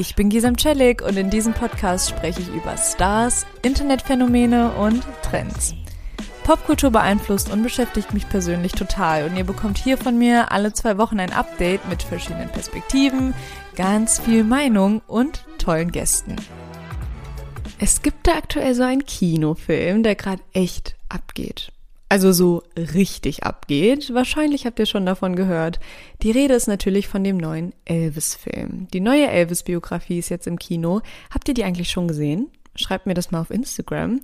Ich bin Gisam Celik und in diesem Podcast spreche ich über Stars, Internetphänomene und Trends. Popkultur beeinflusst und beschäftigt mich persönlich total und ihr bekommt hier von mir alle zwei Wochen ein Update mit verschiedenen Perspektiven, ganz viel Meinung und tollen Gästen. Es gibt da aktuell so einen Kinofilm, der gerade echt abgeht also so richtig abgeht. Wahrscheinlich habt ihr schon davon gehört. Die Rede ist natürlich von dem neuen Elvis-Film. Die neue Elvis-Biografie ist jetzt im Kino. Habt ihr die eigentlich schon gesehen? Schreibt mir das mal auf Instagram.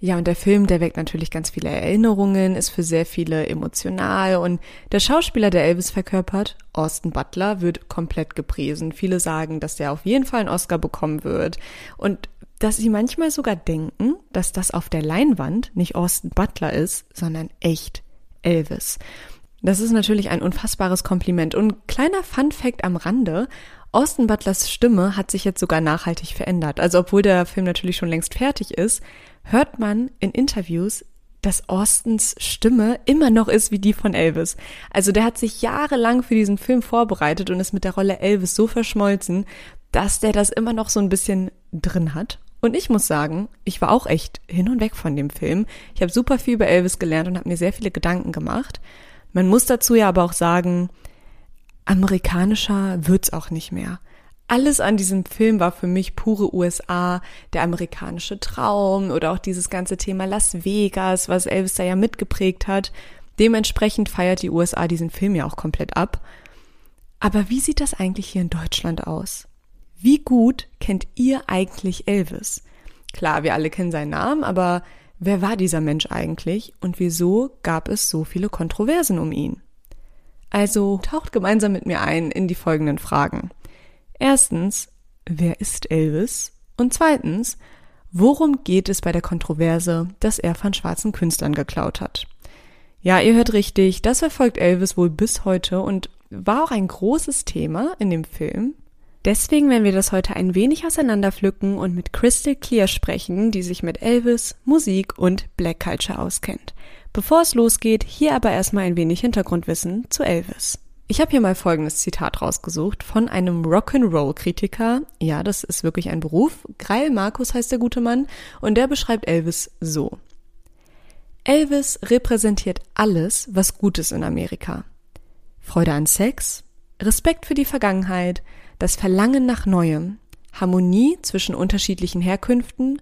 Ja, und der Film, der weckt natürlich ganz viele Erinnerungen, ist für sehr viele emotional und der Schauspieler, der Elvis verkörpert, Austin Butler, wird komplett gepriesen. Viele sagen, dass der auf jeden Fall einen Oscar bekommen wird. Und dass sie manchmal sogar denken, dass das auf der Leinwand nicht Austin Butler ist, sondern echt Elvis. Das ist natürlich ein unfassbares Kompliment. Und kleiner Fun fact am Rande, Austin Butlers Stimme hat sich jetzt sogar nachhaltig verändert. Also obwohl der Film natürlich schon längst fertig ist, hört man in Interviews, dass Austins Stimme immer noch ist wie die von Elvis. Also der hat sich jahrelang für diesen Film vorbereitet und ist mit der Rolle Elvis so verschmolzen, dass der das immer noch so ein bisschen drin hat. Und ich muss sagen, ich war auch echt hin und weg von dem Film. Ich habe super viel über Elvis gelernt und habe mir sehr viele Gedanken gemacht. Man muss dazu ja aber auch sagen, amerikanischer wird's auch nicht mehr. Alles an diesem Film war für mich pure USA, der amerikanische Traum oder auch dieses ganze Thema Las Vegas, was Elvis da ja mitgeprägt hat. Dementsprechend feiert die USA diesen Film ja auch komplett ab. Aber wie sieht das eigentlich hier in Deutschland aus? Wie gut kennt ihr eigentlich Elvis? Klar, wir alle kennen seinen Namen, aber wer war dieser Mensch eigentlich und wieso gab es so viele Kontroversen um ihn? Also taucht gemeinsam mit mir ein in die folgenden Fragen. Erstens, wer ist Elvis? Und zweitens, worum geht es bei der Kontroverse, dass er von schwarzen Künstlern geklaut hat? Ja, ihr hört richtig, das verfolgt Elvis wohl bis heute und war auch ein großes Thema in dem Film, Deswegen werden wir das heute ein wenig auseinanderpflücken und mit Crystal Clear sprechen, die sich mit Elvis, Musik und Black Culture auskennt. Bevor es losgeht, hier aber erstmal ein wenig Hintergrundwissen zu Elvis. Ich habe hier mal folgendes Zitat rausgesucht von einem Rock'n'Roll-Kritiker. Ja, das ist wirklich ein Beruf. Greil Markus heißt der gute Mann und der beschreibt Elvis so. Elvis repräsentiert alles, was gut ist in Amerika. Freude an Sex, Respekt für die Vergangenheit, das Verlangen nach Neuem, Harmonie zwischen unterschiedlichen Herkünften,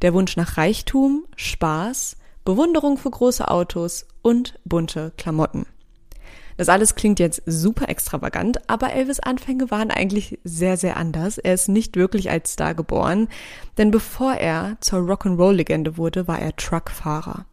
der Wunsch nach Reichtum, Spaß, Bewunderung für große Autos und bunte Klamotten. Das alles klingt jetzt super extravagant, aber Elvis Anfänge waren eigentlich sehr, sehr anders. Er ist nicht wirklich als Star geboren, denn bevor er zur Rock'n'Roll-Legende wurde, war er Truckfahrer.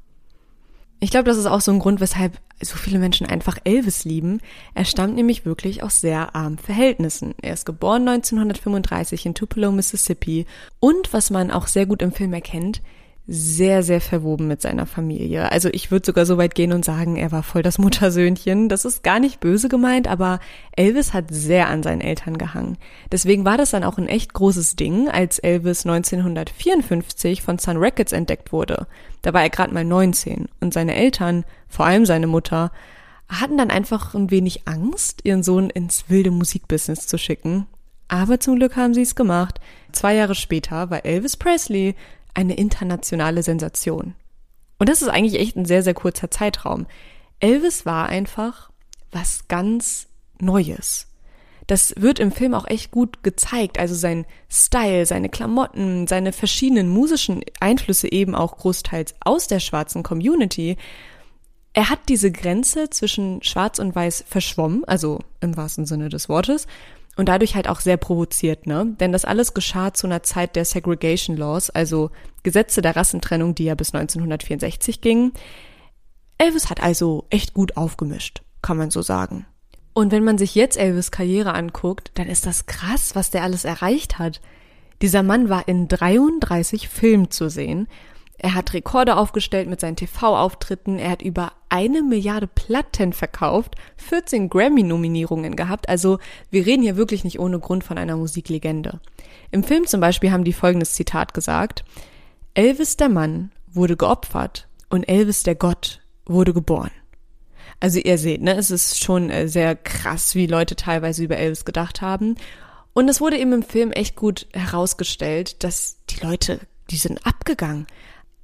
Ich glaube, das ist auch so ein Grund, weshalb so viele Menschen einfach Elvis lieben. Er stammt nämlich wirklich aus sehr armen Verhältnissen. Er ist geboren 1935 in Tupelo, Mississippi und was man auch sehr gut im Film erkennt, sehr, sehr verwoben mit seiner Familie. Also ich würde sogar so weit gehen und sagen, er war voll das Muttersöhnchen. Das ist gar nicht böse gemeint, aber Elvis hat sehr an seinen Eltern gehangen. Deswegen war das dann auch ein echt großes Ding, als Elvis 1954 von Sun Records entdeckt wurde. Da war er gerade mal 19 und seine Eltern, vor allem seine Mutter, hatten dann einfach ein wenig Angst, ihren Sohn ins wilde Musikbusiness zu schicken. Aber zum Glück haben sie es gemacht. Zwei Jahre später war Elvis Presley eine internationale Sensation. Und das ist eigentlich echt ein sehr, sehr kurzer Zeitraum. Elvis war einfach was ganz Neues. Das wird im Film auch echt gut gezeigt. Also sein Style, seine Klamotten, seine verschiedenen musischen Einflüsse eben auch großteils aus der schwarzen Community. Er hat diese Grenze zwischen Schwarz und Weiß verschwommen, also im wahrsten Sinne des Wortes, und dadurch halt auch sehr provoziert, ne? Denn das alles geschah zu einer Zeit der Segregation Laws, also Gesetze der Rassentrennung, die ja bis 1964 gingen. Elvis hat also echt gut aufgemischt, kann man so sagen. Und wenn man sich jetzt Elvis Karriere anguckt, dann ist das krass, was der alles erreicht hat. Dieser Mann war in 33 Filmen zu sehen. Er hat Rekorde aufgestellt mit seinen TV-Auftritten. Er hat über eine Milliarde Platten verkauft, 14 Grammy-Nominierungen gehabt. Also wir reden hier wirklich nicht ohne Grund von einer Musiklegende. Im Film zum Beispiel haben die folgendes Zitat gesagt. Elvis der Mann wurde geopfert und Elvis der Gott wurde geboren. Also ihr seht, ne, es ist schon äh, sehr krass, wie Leute teilweise über Elvis gedacht haben. Und es wurde eben im Film echt gut herausgestellt, dass die Leute, die sind abgegangen.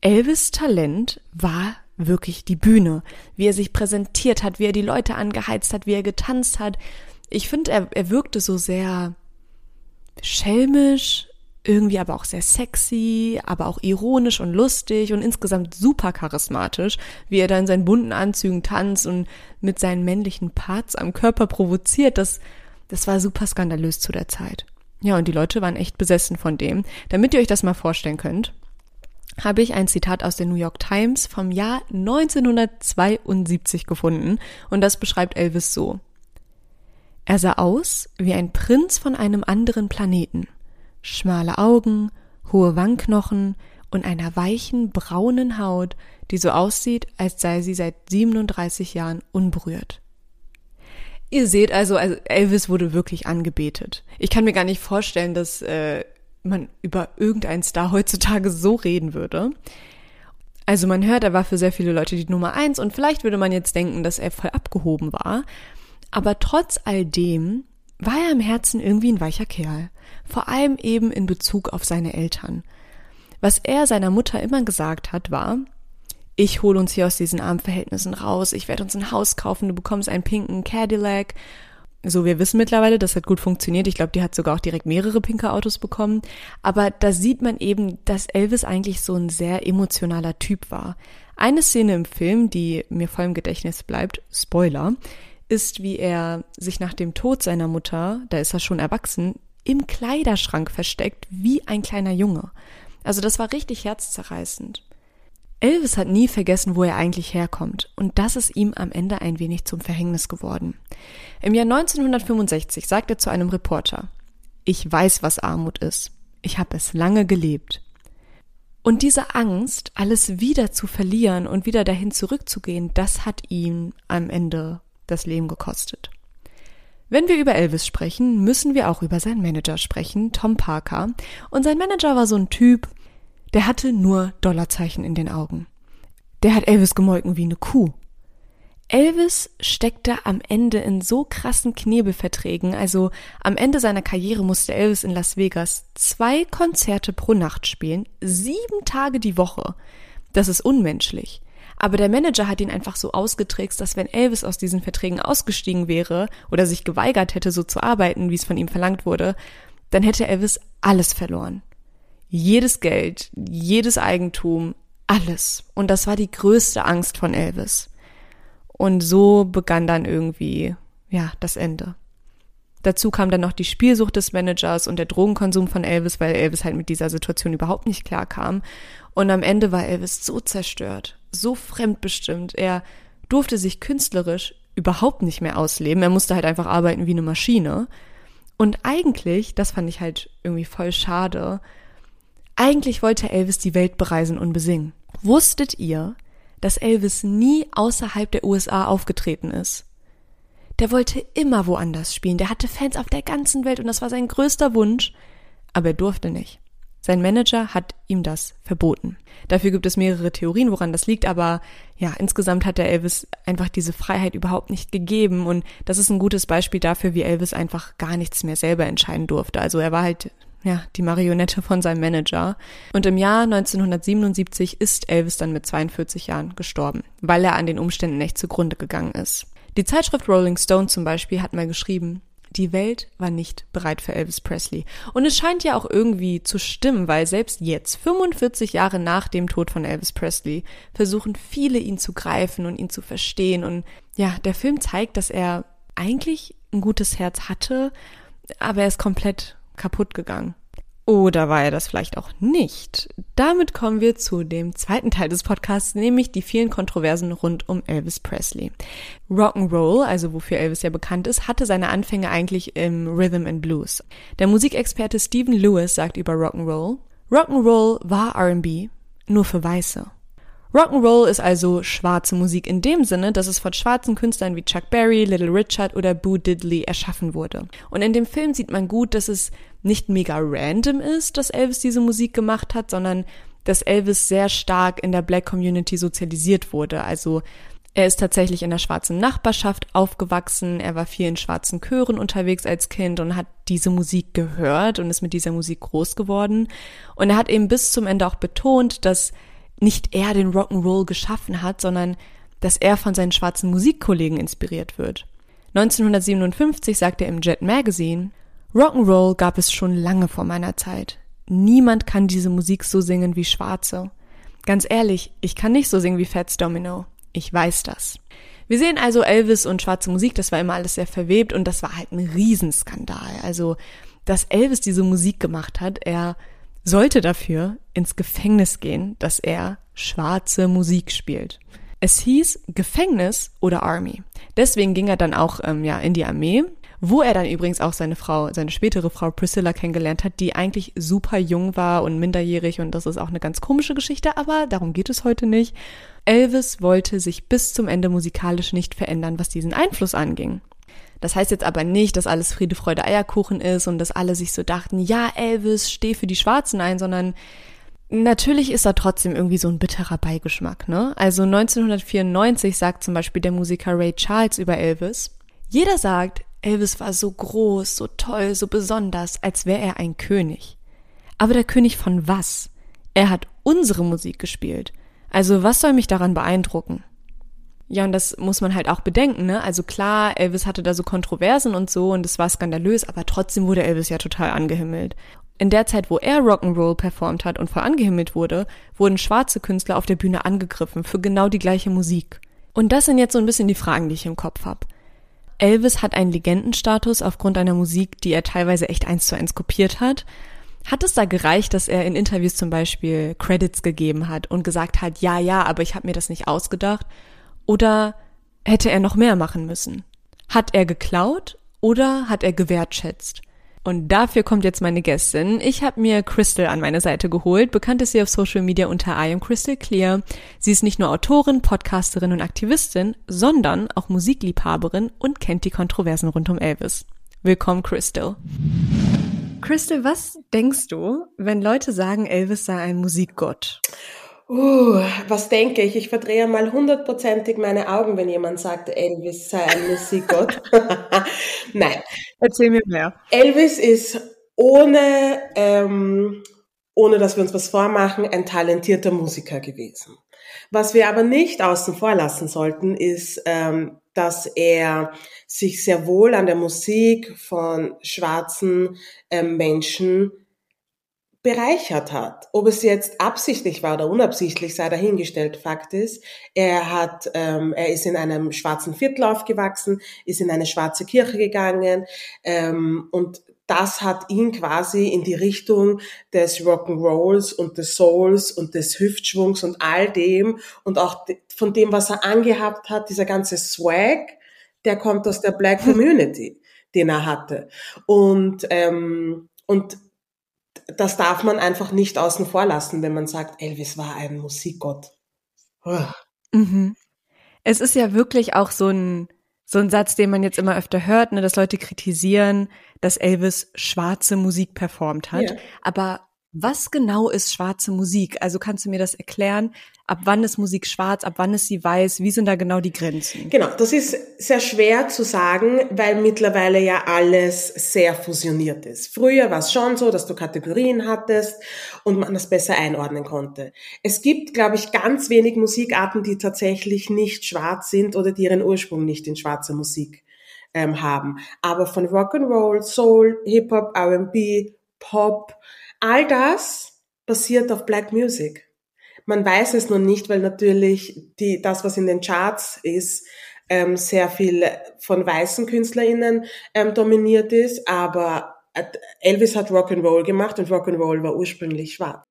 Elvis Talent war wirklich die Bühne, wie er sich präsentiert hat, wie er die Leute angeheizt hat, wie er getanzt hat. Ich finde, er, er wirkte so sehr schelmisch, irgendwie aber auch sehr sexy, aber auch ironisch und lustig und insgesamt super charismatisch, wie er da in seinen bunten Anzügen tanzt und mit seinen männlichen Parts am Körper provoziert. Das, das war super skandalös zu der Zeit. Ja, und die Leute waren echt besessen von dem. Damit ihr euch das mal vorstellen könnt, habe ich ein Zitat aus der New York Times vom Jahr 1972 gefunden und das beschreibt Elvis so. Er sah aus wie ein Prinz von einem anderen Planeten schmale Augen, hohe Wangenknochen und einer weichen braunen Haut, die so aussieht, als sei sie seit 37 Jahren unberührt. Ihr seht also, also Elvis wurde wirklich angebetet. Ich kann mir gar nicht vorstellen, dass äh, man über irgendeinen Star heutzutage so reden würde. Also man hört, er war für sehr viele Leute die Nummer eins und vielleicht würde man jetzt denken, dass er voll abgehoben war. Aber trotz all dem war er im Herzen irgendwie ein weicher Kerl vor allem eben in Bezug auf seine Eltern. Was er seiner Mutter immer gesagt hat, war, ich hole uns hier aus diesen armen Verhältnissen raus, ich werde uns ein Haus kaufen, du bekommst einen pinken Cadillac. So, wir wissen mittlerweile, das hat gut funktioniert. Ich glaube, die hat sogar auch direkt mehrere pinke Autos bekommen. Aber da sieht man eben, dass Elvis eigentlich so ein sehr emotionaler Typ war. Eine Szene im Film, die mir voll im Gedächtnis bleibt, Spoiler, ist, wie er sich nach dem Tod seiner Mutter, da ist er schon erwachsen, im Kleiderschrank versteckt, wie ein kleiner Junge. Also das war richtig herzzerreißend. Elvis hat nie vergessen, wo er eigentlich herkommt, und das ist ihm am Ende ein wenig zum Verhängnis geworden. Im Jahr 1965 sagt er zu einem Reporter, ich weiß, was Armut ist. Ich habe es lange gelebt. Und diese Angst, alles wieder zu verlieren und wieder dahin zurückzugehen, das hat ihm am Ende das Leben gekostet. Wenn wir über Elvis sprechen, müssen wir auch über seinen Manager sprechen, Tom Parker. Und sein Manager war so ein Typ, der hatte nur Dollarzeichen in den Augen. Der hat Elvis gemolken wie eine Kuh. Elvis steckte am Ende in so krassen Knebelverträgen, also am Ende seiner Karriere musste Elvis in Las Vegas zwei Konzerte pro Nacht spielen, sieben Tage die Woche. Das ist unmenschlich. Aber der Manager hat ihn einfach so ausgetrickst, dass wenn Elvis aus diesen Verträgen ausgestiegen wäre oder sich geweigert hätte, so zu arbeiten, wie es von ihm verlangt wurde, dann hätte Elvis alles verloren. Jedes Geld, jedes Eigentum, alles. Und das war die größte Angst von Elvis. Und so begann dann irgendwie, ja, das Ende. Dazu kam dann noch die Spielsucht des Managers und der Drogenkonsum von Elvis, weil Elvis halt mit dieser Situation überhaupt nicht klar kam. Und am Ende war Elvis so zerstört, so fremdbestimmt. Er durfte sich künstlerisch überhaupt nicht mehr ausleben. Er musste halt einfach arbeiten wie eine Maschine. Und eigentlich, das fand ich halt irgendwie voll schade, eigentlich wollte Elvis die Welt bereisen und besingen. Wusstet ihr, dass Elvis nie außerhalb der USA aufgetreten ist? Der wollte immer woanders spielen. Der hatte Fans auf der ganzen Welt und das war sein größter Wunsch. Aber er durfte nicht. Sein Manager hat ihm das verboten. Dafür gibt es mehrere Theorien, woran das liegt, aber ja, insgesamt hat der Elvis einfach diese Freiheit überhaupt nicht gegeben und das ist ein gutes Beispiel dafür, wie Elvis einfach gar nichts mehr selber entscheiden durfte. Also er war halt ja, die Marionette von seinem Manager. Und im Jahr 1977 ist Elvis dann mit 42 Jahren gestorben, weil er an den Umständen echt zugrunde gegangen ist. Die Zeitschrift Rolling Stone zum Beispiel hat mal geschrieben, die Welt war nicht bereit für Elvis Presley. Und es scheint ja auch irgendwie zu stimmen, weil selbst jetzt, 45 Jahre nach dem Tod von Elvis Presley, versuchen viele ihn zu greifen und ihn zu verstehen. Und ja, der Film zeigt, dass er eigentlich ein gutes Herz hatte, aber er ist komplett kaputt gegangen. Oder war er das vielleicht auch nicht? Damit kommen wir zu dem zweiten Teil des Podcasts, nämlich die vielen Kontroversen rund um Elvis Presley. Rock'n'Roll, also wofür Elvis ja bekannt ist, hatte seine Anfänge eigentlich im Rhythm and Blues. Der Musikexperte Stephen Lewis sagt über Rock'n'Roll, Rock'n'Roll war R&B, nur für Weiße. Rock'n'Roll ist also schwarze Musik in dem Sinne, dass es von schwarzen Künstlern wie Chuck Berry, Little Richard oder Boo Diddley erschaffen wurde. Und in dem Film sieht man gut, dass es nicht mega random ist, dass Elvis diese Musik gemacht hat, sondern dass Elvis sehr stark in der Black Community sozialisiert wurde. Also er ist tatsächlich in der schwarzen Nachbarschaft aufgewachsen, er war viel in schwarzen Chören unterwegs als Kind und hat diese Musik gehört und ist mit dieser Musik groß geworden. Und er hat eben bis zum Ende auch betont, dass nicht er den Rock'n'Roll geschaffen hat, sondern dass er von seinen schwarzen Musikkollegen inspiriert wird. 1957 sagte er im Jet Magazine, Rock'n'Roll gab es schon lange vor meiner Zeit. Niemand kann diese Musik so singen wie Schwarze. Ganz ehrlich, ich kann nicht so singen wie Fats Domino. Ich weiß das. Wir sehen also Elvis und schwarze Musik, das war immer alles sehr verwebt und das war halt ein Riesenskandal. Also, dass Elvis diese Musik gemacht hat, er sollte dafür ins Gefängnis gehen, dass er schwarze Musik spielt. Es hieß Gefängnis oder Army. Deswegen ging er dann auch ähm, ja in die Armee, wo er dann übrigens auch seine Frau, seine spätere Frau Priscilla kennengelernt hat, die eigentlich super jung war und minderjährig und das ist auch eine ganz komische Geschichte, aber darum geht es heute nicht. Elvis wollte sich bis zum Ende musikalisch nicht verändern, was diesen Einfluss anging. Das heißt jetzt aber nicht, dass alles Friede, Freude, Eierkuchen ist und dass alle sich so dachten, ja, Elvis, steh für die Schwarzen ein, sondern natürlich ist da trotzdem irgendwie so ein bitterer Beigeschmack, ne? Also 1994 sagt zum Beispiel der Musiker Ray Charles über Elvis, jeder sagt, Elvis war so groß, so toll, so besonders, als wäre er ein König. Aber der König von was? Er hat unsere Musik gespielt. Also was soll mich daran beeindrucken? Ja, und das muss man halt auch bedenken, ne? Also klar, Elvis hatte da so Kontroversen und so und es war skandalös, aber trotzdem wurde Elvis ja total angehimmelt. In der Zeit, wo er Rock'n'Roll performt hat und voll angehimmelt wurde, wurden schwarze Künstler auf der Bühne angegriffen für genau die gleiche Musik. Und das sind jetzt so ein bisschen die Fragen, die ich im Kopf habe. Elvis hat einen Legendenstatus aufgrund einer Musik, die er teilweise echt eins zu eins kopiert hat. Hat es da gereicht, dass er in Interviews zum Beispiel Credits gegeben hat und gesagt hat, ja, ja, aber ich habe mir das nicht ausgedacht? Oder hätte er noch mehr machen müssen? Hat er geklaut oder hat er gewertschätzt? Und dafür kommt jetzt meine Gästin. Ich habe mir Crystal an meine Seite geholt. Bekannt ist sie auf Social Media unter I am Crystal Clear. Sie ist nicht nur Autorin, Podcasterin und Aktivistin, sondern auch Musikliebhaberin und kennt die Kontroversen rund um Elvis. Willkommen, Crystal. Crystal, was denkst du, wenn Leute sagen, Elvis sei ein Musikgott? Uh, was denke ich? Ich verdrehe mal hundertprozentig meine Augen, wenn jemand sagt, Elvis sei ein Musikgott. Nein. Erzähl mir mehr. Elvis ist ohne, ähm, ohne dass wir uns was vormachen, ein talentierter Musiker gewesen. Was wir aber nicht außen vor lassen sollten, ist, ähm, dass er sich sehr wohl an der Musik von schwarzen ähm, Menschen bereichert hat. Ob es jetzt absichtlich war oder unabsichtlich, sei dahingestellt. Fakt ist, er hat, ähm, er ist in einem schwarzen Viertel aufgewachsen, ist in eine schwarze Kirche gegangen ähm, und das hat ihn quasi in die Richtung des Rock'n'Rolls und des Souls und des Hüftschwungs und all dem und auch von dem, was er angehabt hat, dieser ganze Swag, der kommt aus der Black Community, den er hatte. Und, ähm, und das darf man einfach nicht außen vor lassen, wenn man sagt, Elvis war ein Musikgott. Mhm. Es ist ja wirklich auch so ein, so ein Satz, den man jetzt immer öfter hört, ne, dass Leute kritisieren, dass Elvis schwarze Musik performt hat. Ja. Aber was genau ist schwarze Musik? Also kannst du mir das erklären? Ab wann ist Musik schwarz? Ab wann ist sie weiß? Wie sind da genau die Grenzen? Genau, das ist sehr schwer zu sagen, weil mittlerweile ja alles sehr fusioniert ist. Früher war es schon so, dass du Kategorien hattest und man das besser einordnen konnte. Es gibt, glaube ich, ganz wenig Musikarten, die tatsächlich nicht schwarz sind oder die ihren Ursprung nicht in schwarzer Musik ähm, haben. Aber von Rock'n'Roll, Soul, Hip-Hop, R&B, Pop, All das basiert auf Black Music. Man weiß es noch nicht, weil natürlich die, das, was in den Charts ist, ähm, sehr viel von weißen KünstlerInnen ähm, dominiert ist, aber äh, Elvis hat Rock'n'Roll gemacht und Rock'n'Roll war ursprünglich schwarz.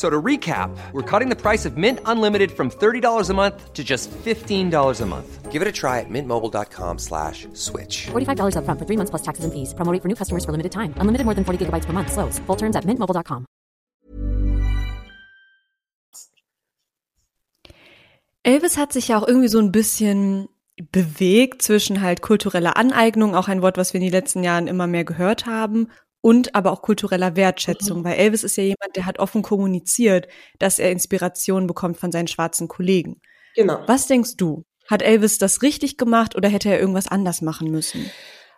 So to recap, we're cutting the price of Mint Unlimited from $30 a month to just $15 a month. Give it a try at mintmobile.com slash switch. $45 upfront for three months plus taxes and fees. Promo rate for new customers for limited time. Unlimited more than 40 gigabytes per month. Slows. Full terms at mintmobile.com. Elvis hat sich ja auch irgendwie so ein bisschen bewegt zwischen halt kultureller Aneignung, auch ein Wort, was wir in den letzten Jahren immer mehr gehört haben, und aber auch kultureller Wertschätzung, mhm. weil Elvis ist ja jemand, der hat offen kommuniziert, dass er Inspiration bekommt von seinen schwarzen Kollegen. Genau. Was denkst du? Hat Elvis das richtig gemacht oder hätte er irgendwas anders machen müssen?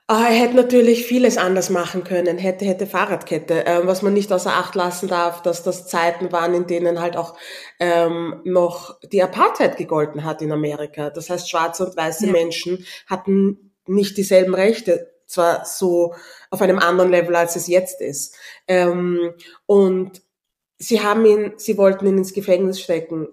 Ah, er hätte natürlich vieles anders machen können, hätte, hätte Fahrradkette. Ähm, was man nicht außer Acht lassen darf, dass das Zeiten waren, in denen halt auch ähm, noch die Apartheid gegolten hat in Amerika. Das heißt, schwarze und weiße ja. Menschen hatten nicht dieselben Rechte zwar so auf einem anderen Level, als es jetzt ist. Ähm, und sie haben ihn, sie wollten ihn ins Gefängnis stecken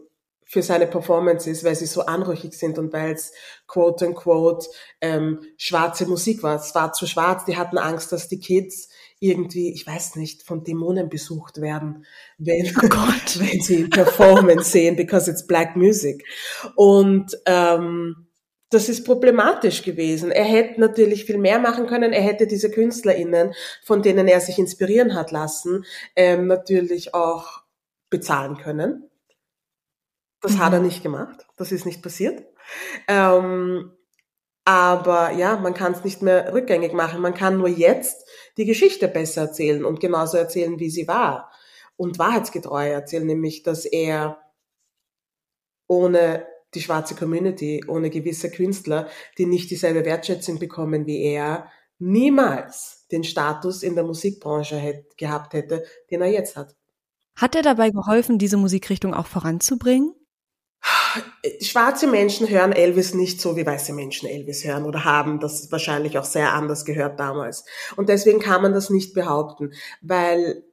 für seine Performances, weil sie so anrüchig sind und weil es quote unquote ähm, schwarze Musik war. Es war zu schwarz, die hatten Angst, dass die Kids irgendwie, ich weiß nicht, von Dämonen besucht werden, wenn, oh Gott. wenn sie Performance sehen, because it's black music. Und ähm, das ist problematisch gewesen. Er hätte natürlich viel mehr machen können. Er hätte diese KünstlerInnen, von denen er sich inspirieren hat lassen, ähm, natürlich auch bezahlen können. Das mhm. hat er mhm. nicht gemacht. Das ist nicht passiert. Ähm, aber ja, man kann es nicht mehr rückgängig machen. Man kann nur jetzt die Geschichte besser erzählen und genauso erzählen, wie sie war. Und wahrheitsgetreu erzählen, nämlich, dass er ohne die schwarze Community, ohne gewisse Künstler, die nicht dieselbe Wertschätzung bekommen wie er, niemals den Status in der Musikbranche hätte, gehabt hätte, den er jetzt hat. Hat er dabei geholfen, diese Musikrichtung auch voranzubringen? Schwarze Menschen hören Elvis nicht so, wie weiße Menschen Elvis hören oder haben das wahrscheinlich auch sehr anders gehört damals. Und deswegen kann man das nicht behaupten, weil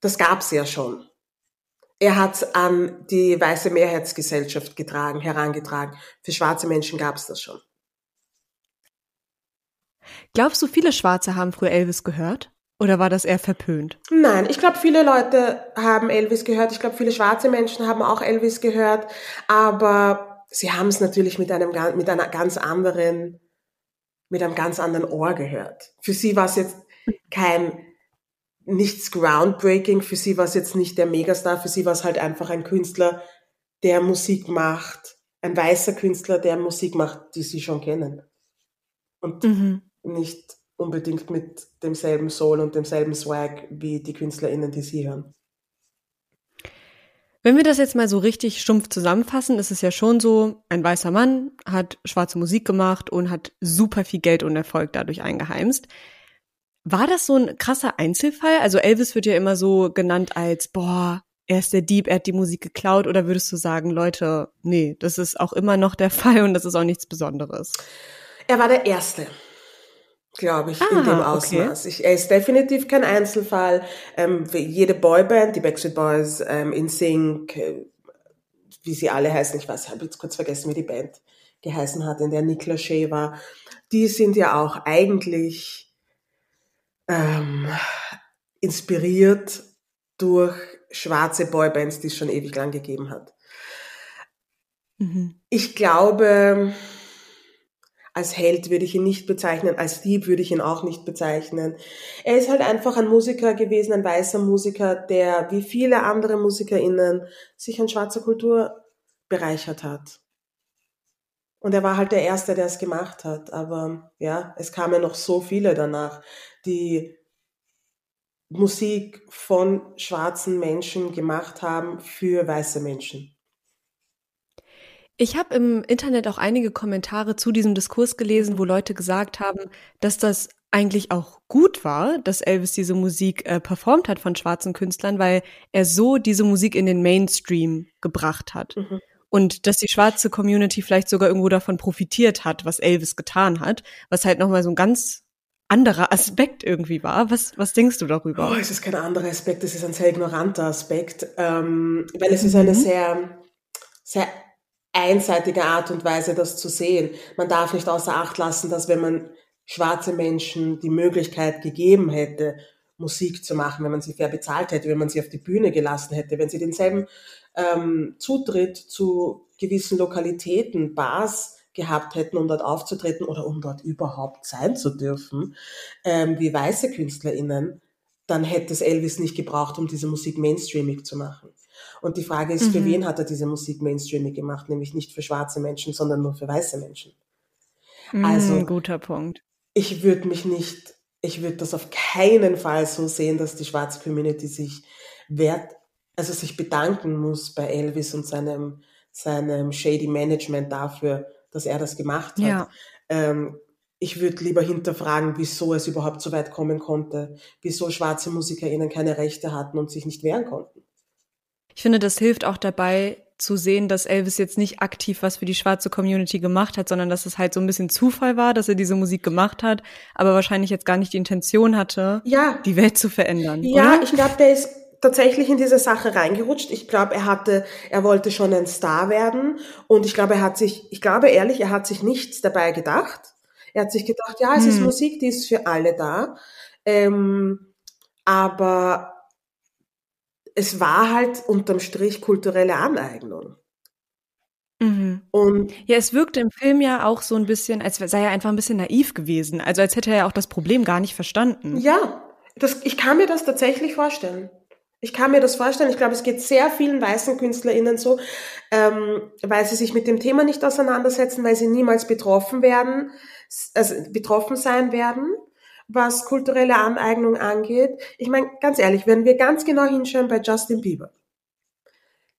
das gab's ja schon. Er hat an die weiße Mehrheitsgesellschaft getragen, herangetragen. Für schwarze Menschen gab es das schon. Glaubst du, viele Schwarze haben früher Elvis gehört? Oder war das eher verpönt? Nein, ich glaube, viele Leute haben Elvis gehört. Ich glaube, viele schwarze Menschen haben auch Elvis gehört. Aber sie haben es natürlich mit einem, mit einer ganz anderen, mit einem ganz anderen Ohr gehört. Für sie war es jetzt kein nichts groundbreaking. Für sie war es jetzt nicht der Megastar, für sie war es halt einfach ein Künstler, der Musik macht, ein weißer Künstler, der Musik macht, die sie schon kennen. Und mhm. nicht unbedingt mit demselben Soul und demselben Swag wie die KünstlerInnen, die sie hören. Wenn wir das jetzt mal so richtig stumpf zusammenfassen, ist es ja schon so, ein weißer Mann hat schwarze Musik gemacht und hat super viel Geld und Erfolg dadurch eingeheimst. War das so ein krasser Einzelfall? Also Elvis wird ja immer so genannt als, boah, er ist der Dieb, er hat die Musik geklaut. Oder würdest du sagen, Leute, nee, das ist auch immer noch der Fall und das ist auch nichts Besonderes? Er war der Erste glaube ich, ah, in dem Ausmaß. Okay. Ich, er ist definitiv kein Einzelfall. Ähm, jede Boyband, die Backstreet Boys, ähm, InSync, äh, wie sie alle heißen, ich weiß, habe jetzt kurz vergessen, wie die Band geheißen hat, in der Nick Lachey war, die sind ja auch eigentlich ähm, inspiriert durch schwarze Boybands, die es schon ewig lang gegeben hat. Mhm. Ich glaube, als Held würde ich ihn nicht bezeichnen, als Dieb würde ich ihn auch nicht bezeichnen. Er ist halt einfach ein Musiker gewesen, ein weißer Musiker, der wie viele andere MusikerInnen sich an schwarzer Kultur bereichert hat. Und er war halt der Erste, der es gemacht hat. Aber ja, es kamen noch so viele danach, die Musik von schwarzen Menschen gemacht haben für weiße Menschen. Ich habe im Internet auch einige Kommentare zu diesem Diskurs gelesen, wo Leute gesagt haben, dass das eigentlich auch gut war, dass Elvis diese Musik äh, performt hat von schwarzen Künstlern, weil er so diese Musik in den Mainstream gebracht hat. Mhm. Und dass die schwarze Community vielleicht sogar irgendwo davon profitiert hat, was Elvis getan hat, was halt nochmal so ein ganz anderer Aspekt irgendwie war. Was, was denkst du darüber? Oh, es ist kein anderer Aspekt, es ist ein sehr ignoranter Aspekt, ähm, weil es ist eine mhm. sehr, sehr einseitige Art und Weise, das zu sehen. Man darf nicht außer Acht lassen, dass wenn man schwarze Menschen die Möglichkeit gegeben hätte, Musik zu machen, wenn man sie fair bezahlt hätte, wenn man sie auf die Bühne gelassen hätte, wenn sie denselben ähm, Zutritt zu gewissen Lokalitäten, Bars gehabt hätten, um dort aufzutreten oder um dort überhaupt sein zu dürfen, ähm, wie weiße KünstlerInnen, dann hätte es Elvis nicht gebraucht, um diese Musik mainstreamig zu machen. Und die Frage ist, mhm. für wen hat er diese Musik mainstreamig gemacht? Nämlich nicht für schwarze Menschen, sondern nur für weiße Menschen. Mhm, also, guter Punkt ich würde mich nicht, ich würde das auf keinen Fall so sehen, dass die schwarze Community sich wert, also sich bedanken muss bei Elvis und seinem, seinem shady Management dafür, dass er das gemacht hat. Ja. Ähm, ich würde lieber hinterfragen, wieso es überhaupt so weit kommen konnte, wieso schwarze MusikerInnen keine Rechte hatten und sich nicht wehren konnten. Ich finde, das hilft auch dabei, zu sehen, dass Elvis jetzt nicht aktiv was für die schwarze Community gemacht hat, sondern dass es halt so ein bisschen Zufall war, dass er diese Musik gemacht hat, aber wahrscheinlich jetzt gar nicht die Intention hatte, ja. die Welt zu verändern. Ja, oder? ich glaube, der ist tatsächlich in diese Sache reingerutscht. Ich glaube, er hatte, er wollte schon ein Star werden und ich glaube, er hat sich, ich glaube ehrlich, er hat sich nichts dabei gedacht. Er hat sich gedacht, ja, es hm. ist Musik, die ist für alle da. Ähm, aber es war halt unterm Strich kulturelle Aneignung. Mhm. Und ja, es wirkte im Film ja auch so ein bisschen, als sei er einfach ein bisschen naiv gewesen. Also als hätte er ja auch das Problem gar nicht verstanden. Ja, das, ich kann mir das tatsächlich vorstellen. Ich kann mir das vorstellen. Ich glaube, es geht sehr vielen weißen KünstlerInnen so, ähm, weil sie sich mit dem Thema nicht auseinandersetzen, weil sie niemals betroffen werden, also betroffen sein werden was kulturelle Aneignung angeht. Ich meine, ganz ehrlich, wenn wir ganz genau hinschauen bei Justin Bieber.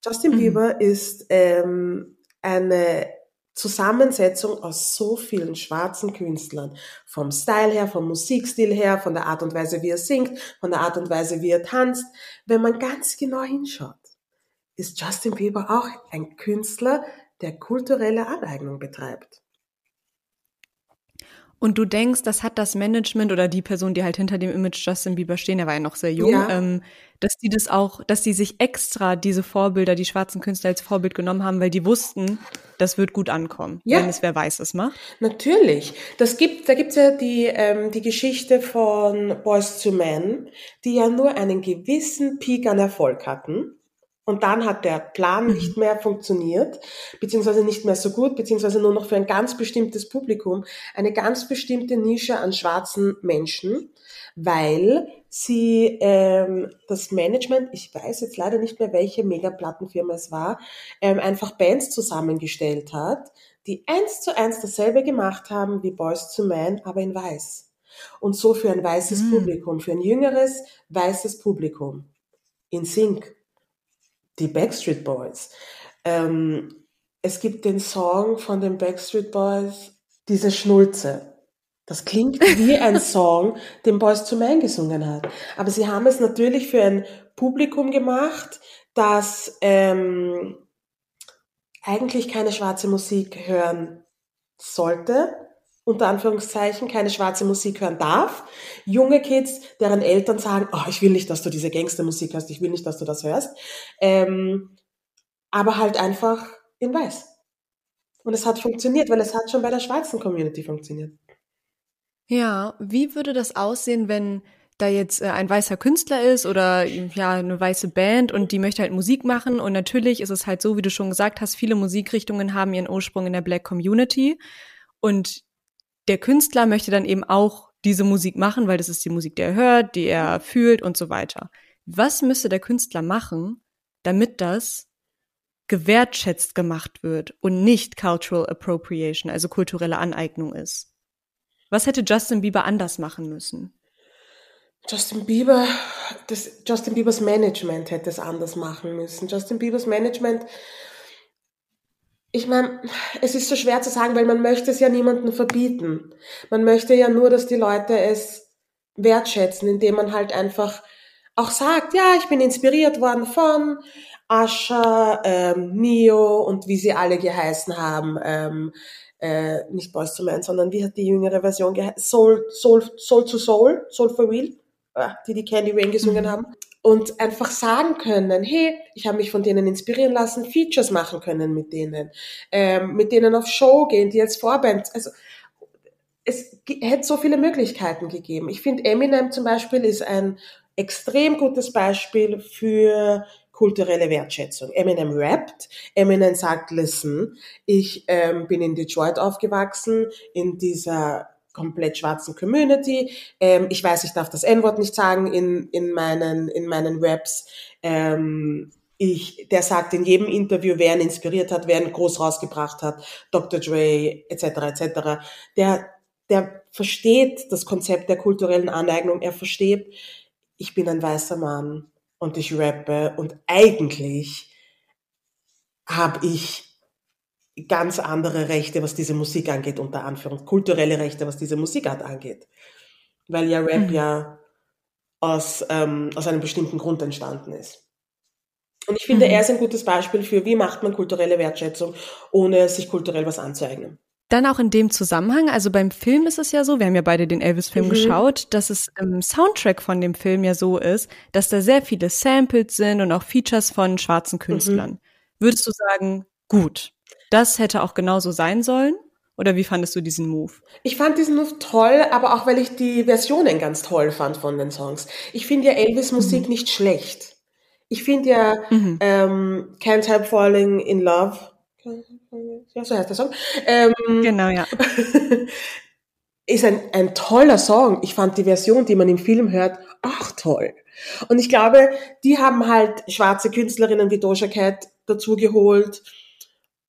Justin mhm. Bieber ist ähm, eine Zusammensetzung aus so vielen schwarzen Künstlern. Vom Style her, vom Musikstil her, von der Art und Weise, wie er singt, von der Art und Weise, wie er tanzt. Wenn man ganz genau hinschaut, ist Justin Bieber auch ein Künstler, der kulturelle Aneignung betreibt. Und du denkst, das hat das Management oder die Person, die halt hinter dem Image Justin Bieber stehen, er war ja noch sehr jung, ja. ähm, dass die das auch, dass die sich extra diese Vorbilder, die schwarzen Künstler als Vorbild genommen haben, weil die wussten, das wird gut ankommen, ja. wenn es wer weiß es macht. Natürlich. Das gibt, da gibt's ja die, ähm, die Geschichte von Boys to Men, die ja nur einen gewissen Peak an Erfolg hatten und dann hat der Plan mhm. nicht mehr funktioniert, beziehungsweise nicht mehr so gut, beziehungsweise nur noch für ein ganz bestimmtes Publikum, eine ganz bestimmte Nische an schwarzen Menschen, weil sie ähm, das Management, ich weiß jetzt leider nicht mehr, welche Megaplattenfirma es war, ähm, einfach Bands zusammengestellt hat, die eins zu eins dasselbe gemacht haben wie Boys to Men, aber in weiß. Und so für ein weißes mhm. Publikum, für ein jüngeres weißes Publikum. In Sync die Backstreet Boys. Ähm, es gibt den Song von den Backstreet Boys, diese Schnulze. Das klingt wie ein Song, den Boys to Man gesungen hat. Aber sie haben es natürlich für ein Publikum gemacht, das ähm, eigentlich keine schwarze Musik hören sollte, unter Anführungszeichen keine schwarze Musik hören darf. Junge Kids, deren Eltern sagen, oh, ich will nicht, dass du diese Gangstermusik hörst, ich will nicht, dass du das hörst. Ähm, aber halt einfach in weiß. Und es hat funktioniert, weil es hat schon bei der schwarzen Community funktioniert. Ja, wie würde das aussehen, wenn da jetzt äh, ein weißer Künstler ist oder ja eine weiße Band und die möchte halt Musik machen und natürlich ist es halt so, wie du schon gesagt hast, viele Musikrichtungen haben ihren Ursprung in der Black Community und der Künstler möchte dann eben auch diese Musik machen, weil das ist die Musik, die er hört, die er fühlt und so weiter. Was müsste der Künstler machen, damit das gewertschätzt gemacht wird und nicht Cultural Appropriation, also kulturelle Aneignung ist? Was hätte Justin Bieber anders machen müssen? Justin Bieber, das, Justin Biebers Management hätte es anders machen müssen. Justin Biebers Management ich meine, es ist so schwer zu sagen, weil man möchte es ja niemandem verbieten. Man möchte ja nur, dass die Leute es wertschätzen, indem man halt einfach auch sagt, ja, ich bin inspiriert worden von Asha, ähm, Neo und wie sie alle geheißen haben. Ähm, äh, nicht Boys to Man, sondern wie hat die jüngere Version geheißen? Soul, Soul, Soul to Soul, Soul for Real, ah, die die Candy Rain gesungen mhm. haben. Und einfach sagen können, hey, ich habe mich von denen inspirieren lassen, Features machen können mit denen, ähm, mit denen auf Show gehen, die als Vorband, also es hätte so viele Möglichkeiten gegeben. Ich finde, Eminem zum Beispiel ist ein extrem gutes Beispiel für kulturelle Wertschätzung. Eminem rappt, Eminem sagt, listen, ich ähm, bin in Detroit aufgewachsen, in dieser komplett schwarzen Community. Ähm, ich weiß, ich darf das N-Wort nicht sagen in, in, meinen, in meinen Raps. Ähm, ich, der sagt in jedem Interview, wer ihn inspiriert hat, wer ihn groß rausgebracht hat, Dr. Dre, etc., etc. Der, der versteht das Konzept der kulturellen Aneignung. Er versteht, ich bin ein weißer Mann und ich rappe und eigentlich habe ich ganz andere Rechte, was diese Musik angeht, unter Anführung, kulturelle Rechte, was diese Musikart angeht. Weil ja Rap mhm. ja aus, ähm, aus einem bestimmten Grund entstanden ist. Und ich finde, mhm. er ist ein gutes Beispiel für, wie macht man kulturelle Wertschätzung, ohne sich kulturell was anzueignen. Dann auch in dem Zusammenhang, also beim Film ist es ja so, wir haben ja beide den Elvis-Film mhm. geschaut, dass es im Soundtrack von dem Film ja so ist, dass da sehr viele Samples sind und auch Features von schwarzen Künstlern. Mhm. Würdest du sagen, gut, das hätte auch genauso sein sollen? Oder wie fandest du diesen Move? Ich fand diesen Move toll, aber auch weil ich die Versionen ganz toll fand von den Songs. Ich finde ja Elvis Musik mhm. nicht schlecht. Ich finde ja mhm. ähm, Can't Help Falling in Love ja, so heißt der Song. Ähm, genau, ja. ist ein, ein toller Song. Ich fand die Version, die man im Film hört, auch toll. Und ich glaube, die haben halt schwarze Künstlerinnen wie Doja Cat dazugeholt,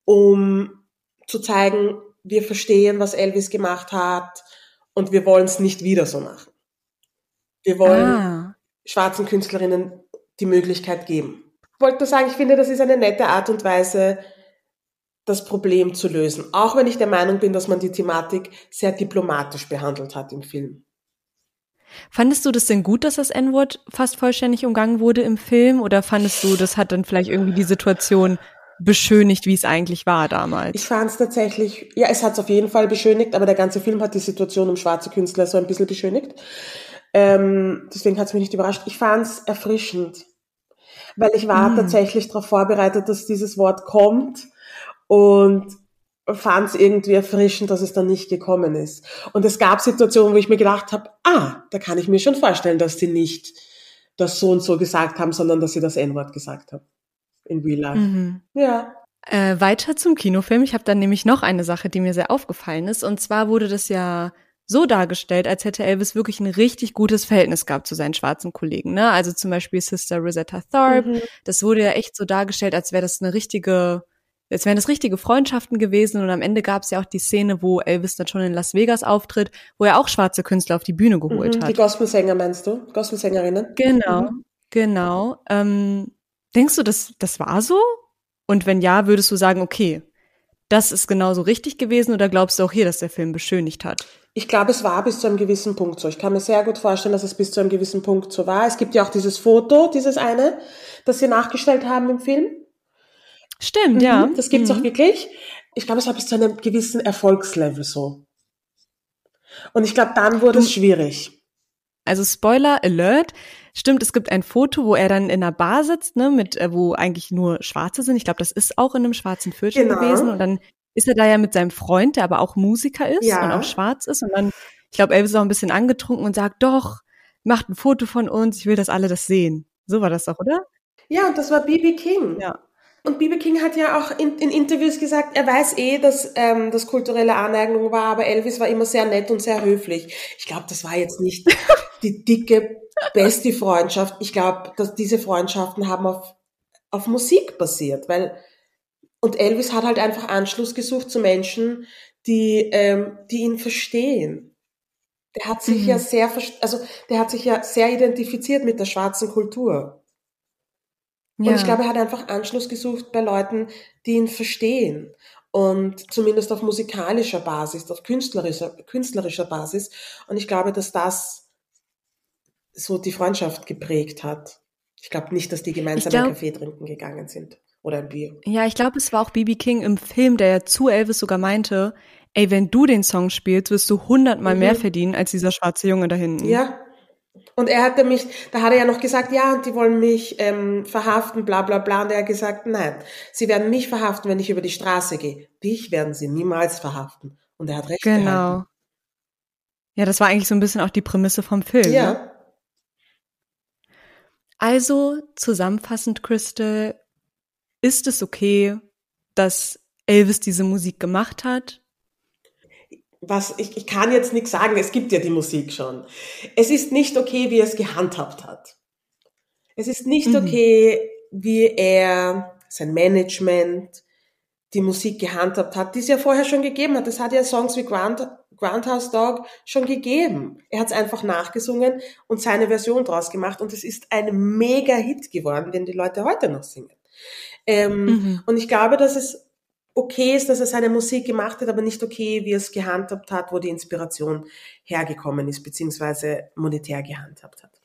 um zu zeigen, wir verstehen, was Elvis gemacht hat und wir wollen es nicht wieder so machen. Wir wollen ah. schwarzen Künstlerinnen die Möglichkeit geben. Ich wollte nur sagen, ich finde, das ist eine nette Art und Weise, das Problem zu lösen. Auch wenn ich der Meinung bin, dass man die Thematik sehr diplomatisch behandelt hat im Film. Fandest du das denn gut, dass das N-Wort fast vollständig umgangen wurde im Film? Oder fandest du, das hat dann vielleicht irgendwie die Situation beschönigt, wie es eigentlich war damals? Ich fand es tatsächlich, ja, es hat es auf jeden Fall beschönigt, aber der ganze Film hat die Situation um schwarze Künstler so ein bisschen beschönigt. Ähm, deswegen hat es mich nicht überrascht. Ich fand es erfrischend, weil ich war mm. tatsächlich darauf vorbereitet, dass dieses Wort kommt und fand es irgendwie erfrischend, dass es dann nicht gekommen ist. Und es gab Situationen, wo ich mir gedacht habe, ah, da kann ich mir schon vorstellen, dass sie nicht das so und so gesagt haben, sondern dass sie das N-Wort gesagt haben. In Real Life. Mhm. Ja. Äh, weiter zum Kinofilm. Ich habe dann nämlich noch eine Sache, die mir sehr aufgefallen ist. Und zwar wurde das ja so dargestellt, als hätte Elvis wirklich ein richtig gutes Verhältnis gehabt zu seinen schwarzen Kollegen. Ne? Also zum Beispiel Sister Rosetta Tharpe. Mhm. Das wurde ja echt so dargestellt, als wäre das eine richtige Jetzt wären das richtige Freundschaften gewesen und am Ende gab es ja auch die Szene, wo Elvis dann schon in Las Vegas auftritt, wo er auch schwarze Künstler auf die Bühne geholt mhm, hat. Die Gospelsänger meinst du? Gospelsängerinnen? Genau, mhm. genau. Ähm, denkst du, das, das war so? Und wenn ja, würdest du sagen, okay, das ist genauso richtig gewesen oder glaubst du auch hier, dass der Film beschönigt hat? Ich glaube, es war bis zu einem gewissen Punkt so. Ich kann mir sehr gut vorstellen, dass es bis zu einem gewissen Punkt so war. Es gibt ja auch dieses Foto, dieses eine, das sie nachgestellt haben im Film Stimmt, mhm, ja. Das gibt's mhm. auch wirklich. Ich glaube, es war bis zu einem gewissen Erfolgslevel so. Und ich glaube, dann wurde du, es schwierig. Also Spoiler Alert. Stimmt, es gibt ein Foto, wo er dann in einer Bar sitzt, ne, mit, äh, wo eigentlich nur Schwarze sind. Ich glaube, das ist auch in einem schwarzen Viertel genau. gewesen. Und dann ist er da ja mit seinem Freund, der aber auch Musiker ist ja. und auch schwarz ist. Und dann, ich glaube, Elvis ist auch ein bisschen angetrunken und sagt, doch, macht ein Foto von uns, ich will, dass alle das sehen. So war das doch, oder? Ja, und das war BB King. Ja. Und B.B. King hat ja auch in, in, Interviews gesagt, er weiß eh, dass ähm, das kulturelle Aneignung war, aber Elvis war immer sehr nett und sehr höflich. Ich glaube, das war jetzt nicht die dicke, beste Freundschaft. Ich glaube, dass diese Freundschaften haben auf, auf Musik basiert, weil und Elvis hat halt einfach Anschluss gesucht zu Menschen, die, ähm, die ihn verstehen. Der hat sich mhm. ja sehr, also der hat sich ja sehr identifiziert mit der schwarzen Kultur. Ja. Und ich glaube, er hat einfach Anschluss gesucht bei Leuten, die ihn verstehen. Und zumindest auf musikalischer Basis, auf künstlerischer, künstlerischer Basis. Und ich glaube, dass das so die Freundschaft geprägt hat. Ich glaube nicht, dass die gemeinsam glaub, einen Kaffee trinken gegangen sind oder ein Bier. Ja, ich glaube, es war auch BB King im Film, der ja zu Elvis sogar meinte, ey, wenn du den Song spielst, wirst du hundertmal mhm. mehr verdienen als dieser schwarze Junge da hinten. Ja. Und er hatte mich, da hat er ja noch gesagt, ja, und die wollen mich ähm, verhaften, bla bla bla. Und er hat gesagt, nein, sie werden mich verhaften, wenn ich über die Straße gehe. Dich werden sie niemals verhaften. Und er hat recht Genau. Gehalten. Ja, das war eigentlich so ein bisschen auch die Prämisse vom Film. Ja. Ne? Also, zusammenfassend, Crystal, ist es okay, dass Elvis diese Musik gemacht hat? Was, ich, ich kann jetzt nichts sagen, es gibt ja die Musik schon. Es ist nicht okay, wie er es gehandhabt hat. Es ist nicht mhm. okay, wie er sein Management, die Musik gehandhabt hat, die es ja vorher schon gegeben hat. Es hat ja Songs wie Grand, Groundhouse Dog schon gegeben. Er hat es einfach nachgesungen und seine Version draus gemacht und es ist ein mega Hit geworden, den die Leute heute noch singen. Ähm, mhm. Und ich glaube, dass es okay ist, dass er seine Musik gemacht hat, aber nicht okay, wie er es gehandhabt hat, wo die Inspiration hergekommen ist, beziehungsweise monetär gehandhabt hat.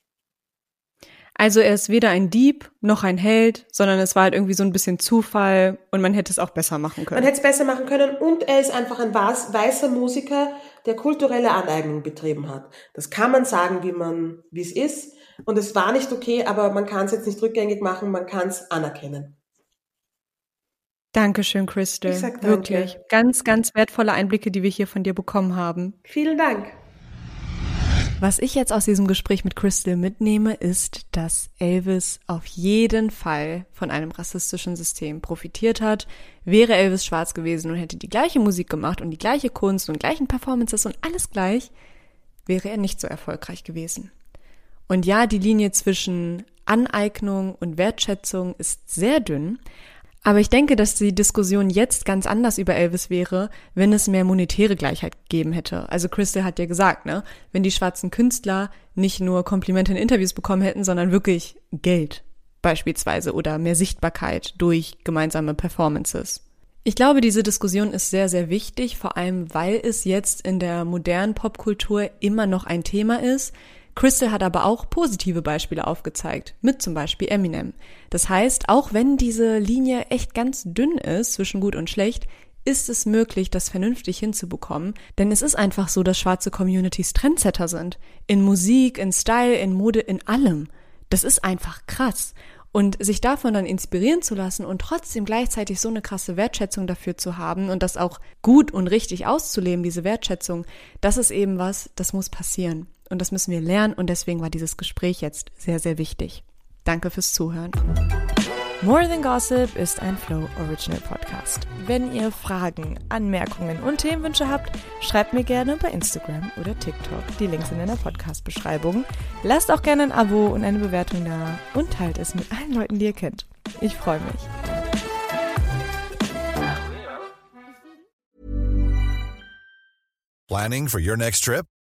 Also er ist weder ein Dieb noch ein Held, sondern es war halt irgendwie so ein bisschen Zufall und man hätte es auch besser machen können. Man hätte es besser machen können und er ist einfach ein weißer Musiker, der kulturelle Aneignung betrieben hat. Das kann man sagen, wie man, wie es ist. Und es war nicht okay, aber man kann es jetzt nicht rückgängig machen, man kann es anerkennen. Dankeschön, Crystal. Ich sag danke. Wirklich. Ganz, ganz wertvolle Einblicke, die wir hier von dir bekommen haben. Vielen Dank. Was ich jetzt aus diesem Gespräch mit Crystal mitnehme, ist, dass Elvis auf jeden Fall von einem rassistischen System profitiert hat. Wäre Elvis schwarz gewesen und hätte die gleiche Musik gemacht und die gleiche Kunst und gleichen Performances und alles gleich, wäre er nicht so erfolgreich gewesen. Und ja, die Linie zwischen Aneignung und Wertschätzung ist sehr dünn, aber ich denke, dass die Diskussion jetzt ganz anders über Elvis wäre, wenn es mehr monetäre Gleichheit gegeben hätte. Also Crystal hat ja gesagt, ne, wenn die schwarzen Künstler nicht nur Komplimente in Interviews bekommen hätten, sondern wirklich Geld beispielsweise oder mehr Sichtbarkeit durch gemeinsame Performances. Ich glaube, diese Diskussion ist sehr, sehr wichtig, vor allem weil es jetzt in der modernen Popkultur immer noch ein Thema ist, Crystal hat aber auch positive Beispiele aufgezeigt, mit zum Beispiel Eminem. Das heißt, auch wenn diese Linie echt ganz dünn ist zwischen gut und schlecht, ist es möglich, das vernünftig hinzubekommen, denn es ist einfach so, dass schwarze Communities Trendsetter sind. In Musik, in Style, in Mode, in allem. Das ist einfach krass. Und sich davon dann inspirieren zu lassen und trotzdem gleichzeitig so eine krasse Wertschätzung dafür zu haben und das auch gut und richtig auszuleben, diese Wertschätzung, das ist eben was, das muss passieren. Und das müssen wir lernen und deswegen war dieses Gespräch jetzt sehr, sehr wichtig. Danke fürs Zuhören. More Than Gossip ist ein Flow Original Podcast. Wenn ihr Fragen, Anmerkungen und Themenwünsche habt, schreibt mir gerne bei Instagram oder TikTok. Die Links sind in der Podcast-Beschreibung. Lasst auch gerne ein Abo und eine Bewertung da und teilt es mit allen Leuten, die ihr kennt. Ich freue mich. Planning for your next trip?